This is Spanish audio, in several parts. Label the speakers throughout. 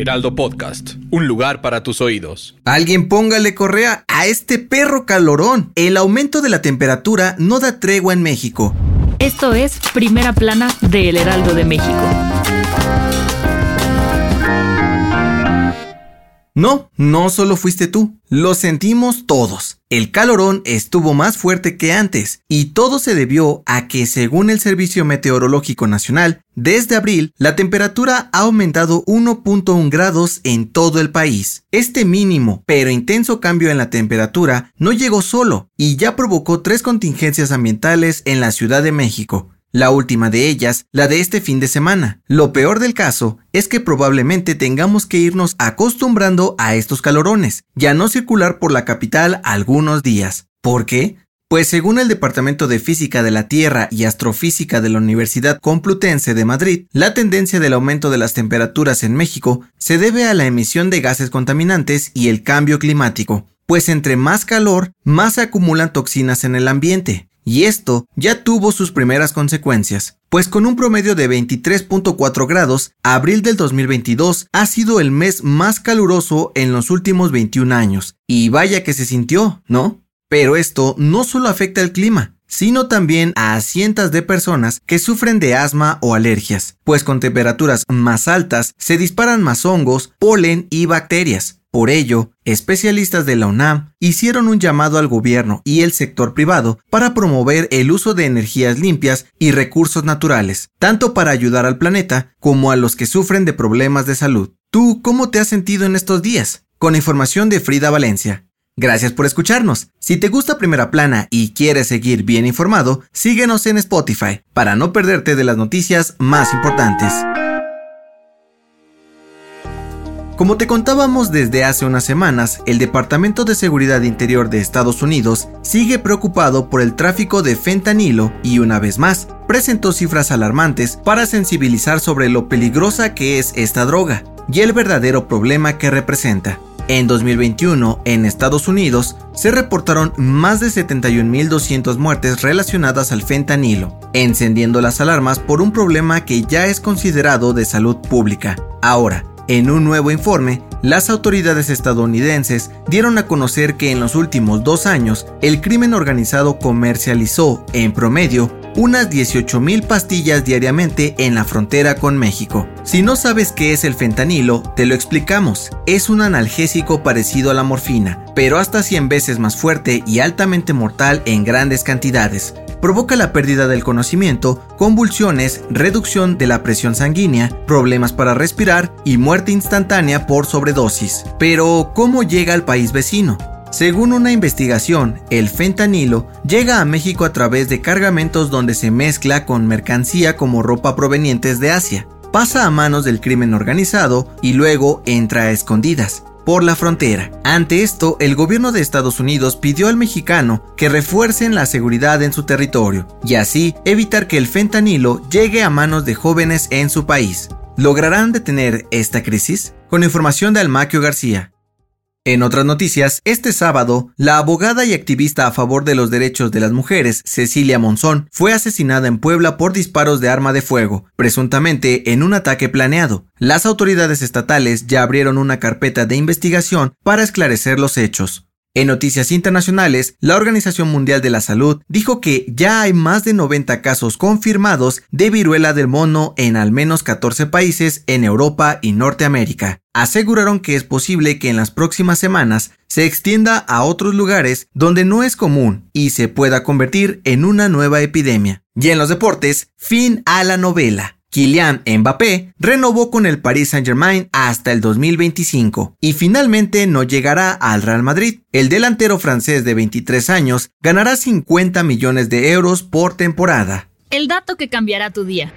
Speaker 1: Heraldo Podcast, un lugar para tus oídos.
Speaker 2: Alguien póngale correa a este perro calorón. El aumento de la temperatura no da tregua en México.
Speaker 3: Esto es Primera Plana de El Heraldo de México.
Speaker 2: No, no solo fuiste tú, lo sentimos todos. El calorón estuvo más fuerte que antes y todo se debió a que según el Servicio Meteorológico Nacional, desde abril la temperatura ha aumentado 1.1 grados en todo el país. Este mínimo pero intenso cambio en la temperatura no llegó solo y ya provocó tres contingencias ambientales en la Ciudad de México. La última de ellas, la de este fin de semana. Lo peor del caso es que probablemente tengamos que irnos acostumbrando a estos calorones, ya no circular por la capital algunos días. ¿Por qué? Pues según el Departamento de Física de la Tierra y Astrofísica de la Universidad Complutense de Madrid, la tendencia del aumento de las temperaturas en México se debe a la emisión de gases contaminantes y el cambio climático, pues entre más calor, más se acumulan toxinas en el ambiente, y esto ya tuvo sus primeras consecuencias, pues con un promedio de 23.4 grados, abril del 2022 ha sido el mes más caluroso en los últimos 21 años. Y vaya que se sintió, ¿no? Pero esto no solo afecta al clima, sino también a cientos de personas que sufren de asma o alergias, pues con temperaturas más altas se disparan más hongos, polen y bacterias, por ello, especialistas de la UNAM hicieron un llamado al gobierno y el sector privado para promover el uso de energías limpias y recursos naturales, tanto para ayudar al planeta como a los que sufren de problemas de salud. ¿Tú cómo te has sentido en estos días? Con información de Frida Valencia. Gracias por escucharnos. Si te gusta Primera Plana y quieres seguir bien informado, síguenos en Spotify para no perderte de las noticias más importantes. Como te contábamos desde hace unas semanas, el Departamento de Seguridad Interior de Estados Unidos sigue preocupado por el tráfico de fentanilo y una vez más presentó cifras alarmantes para sensibilizar sobre lo peligrosa que es esta droga y el verdadero problema que representa. En 2021, en Estados Unidos, se reportaron más de 71.200 muertes relacionadas al fentanilo, encendiendo las alarmas por un problema que ya es considerado de salud pública. Ahora, en un nuevo informe, las autoridades estadounidenses dieron a conocer que en los últimos dos años el crimen organizado comercializó, en promedio, unas 18.000 pastillas diariamente en la frontera con México. Si no sabes qué es el fentanilo, te lo explicamos. Es un analgésico parecido a la morfina, pero hasta 100 veces más fuerte y altamente mortal en grandes cantidades provoca la pérdida del conocimiento, convulsiones, reducción de la presión sanguínea, problemas para respirar y muerte instantánea por sobredosis. Pero, ¿cómo llega al país vecino? Según una investigación, el fentanilo llega a México a través de cargamentos donde se mezcla con mercancía como ropa provenientes de Asia, pasa a manos del crimen organizado y luego entra a escondidas por la frontera. Ante esto, el gobierno de Estados Unidos pidió al mexicano que refuercen la seguridad en su territorio y así evitar que el fentanilo llegue a manos de jóvenes en su país. ¿Lograrán detener esta crisis? Con información de Almaquio García. En otras noticias, este sábado, la abogada y activista a favor de los derechos de las mujeres, Cecilia Monzón, fue asesinada en Puebla por disparos de arma de fuego, presuntamente en un ataque planeado. Las autoridades estatales ya abrieron una carpeta de investigación para esclarecer los hechos. En noticias internacionales, la Organización Mundial de la Salud dijo que ya hay más de 90 casos confirmados de viruela del mono en al menos 14 países en Europa y Norteamérica. Aseguraron que es posible que en las próximas semanas se extienda a otros lugares donde no es común y se pueda convertir en una nueva epidemia. Y en los deportes, fin a la novela. Kylian Mbappé renovó con el Paris Saint-Germain hasta el 2025 y finalmente no llegará al Real Madrid. El delantero francés de 23 años ganará 50 millones de euros por temporada.
Speaker 3: El dato que cambiará tu día.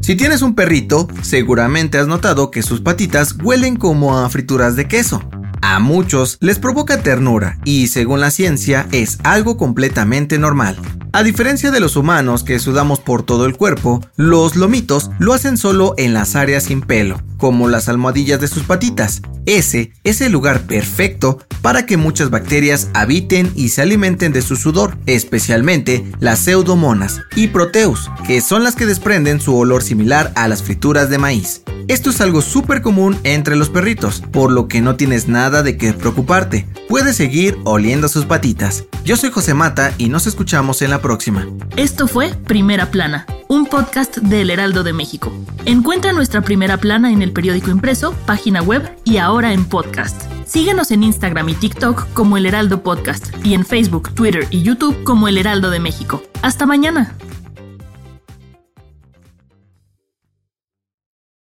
Speaker 2: Si tienes un perrito, seguramente has notado que sus patitas huelen como a frituras de queso. A muchos les provoca ternura y según la ciencia es algo completamente normal. A diferencia de los humanos que sudamos por todo el cuerpo, los lomitos lo hacen solo en las áreas sin pelo, como las almohadillas de sus patitas. Ese es el lugar perfecto para que muchas bacterias habiten y se alimenten de su sudor, especialmente las pseudomonas y proteus, que son las que desprenden su olor similar a las frituras de maíz. Esto es algo súper común entre los perritos, por lo que no tienes nada de qué preocuparte. Puedes seguir oliendo sus patitas. Yo soy José Mata y nos escuchamos en la próxima.
Speaker 3: Esto fue Primera Plana, un podcast del Heraldo de México. Encuentra nuestra Primera Plana en el periódico impreso, página web y ahora en podcast. Síguenos en Instagram y TikTok como El Heraldo Podcast y en Facebook, Twitter y YouTube como El Heraldo de México. Hasta mañana.